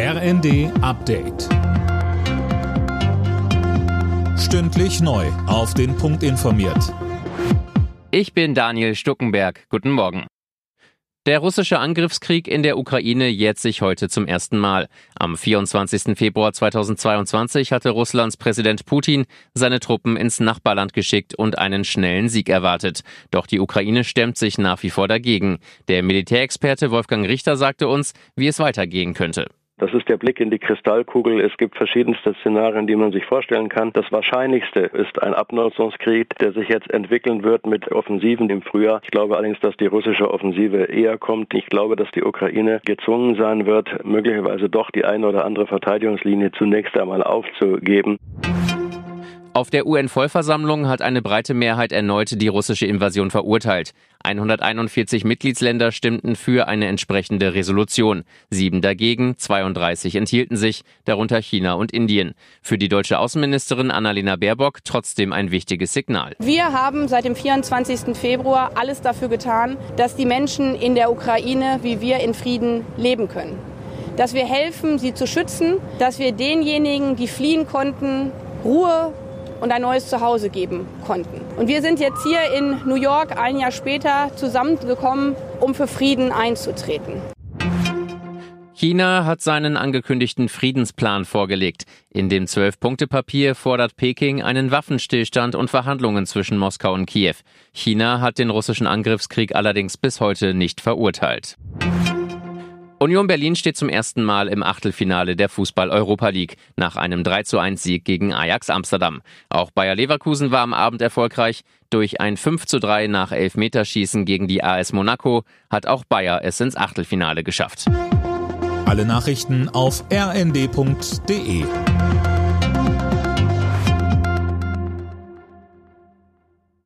RND Update. Stündlich neu. Auf den Punkt informiert. Ich bin Daniel Stuckenberg. Guten Morgen. Der russische Angriffskrieg in der Ukraine jährt sich heute zum ersten Mal. Am 24. Februar 2022 hatte Russlands Präsident Putin seine Truppen ins Nachbarland geschickt und einen schnellen Sieg erwartet. Doch die Ukraine stemmt sich nach wie vor dagegen. Der Militärexperte Wolfgang Richter sagte uns, wie es weitergehen könnte. Das ist der Blick in die Kristallkugel. Es gibt verschiedenste Szenarien, die man sich vorstellen kann. Das Wahrscheinlichste ist ein Abnutzungskrieg, der sich jetzt entwickeln wird mit Offensiven im Frühjahr. Ich glaube allerdings, dass die russische Offensive eher kommt. Ich glaube, dass die Ukraine gezwungen sein wird, möglicherweise doch die eine oder andere Verteidigungslinie zunächst einmal aufzugeben. Auf der UN-Vollversammlung hat eine breite Mehrheit erneut die russische Invasion verurteilt. 141 Mitgliedsländer stimmten für eine entsprechende Resolution. Sieben dagegen, 32 enthielten sich, darunter China und Indien. Für die deutsche Außenministerin Annalena Baerbock trotzdem ein wichtiges Signal. Wir haben seit dem 24. Februar alles dafür getan, dass die Menschen in der Ukraine wie wir in Frieden leben können. Dass wir helfen, sie zu schützen, dass wir denjenigen, die fliehen konnten, Ruhe und ein neues Zuhause geben konnten. Und wir sind jetzt hier in New York ein Jahr später zusammengekommen, um für Frieden einzutreten. China hat seinen angekündigten Friedensplan vorgelegt. In dem Zwölf-Punkte-Papier fordert Peking einen Waffenstillstand und Verhandlungen zwischen Moskau und Kiew. China hat den russischen Angriffskrieg allerdings bis heute nicht verurteilt. Union Berlin steht zum ersten Mal im Achtelfinale der Fußball-Europa League nach einem 3 zu 1 Sieg gegen Ajax Amsterdam. Auch Bayer Leverkusen war am Abend erfolgreich. Durch ein 5 zu 3 nach Elfmeterschießen gegen die AS Monaco hat auch Bayer es ins Achtelfinale geschafft. Alle Nachrichten auf rnd.de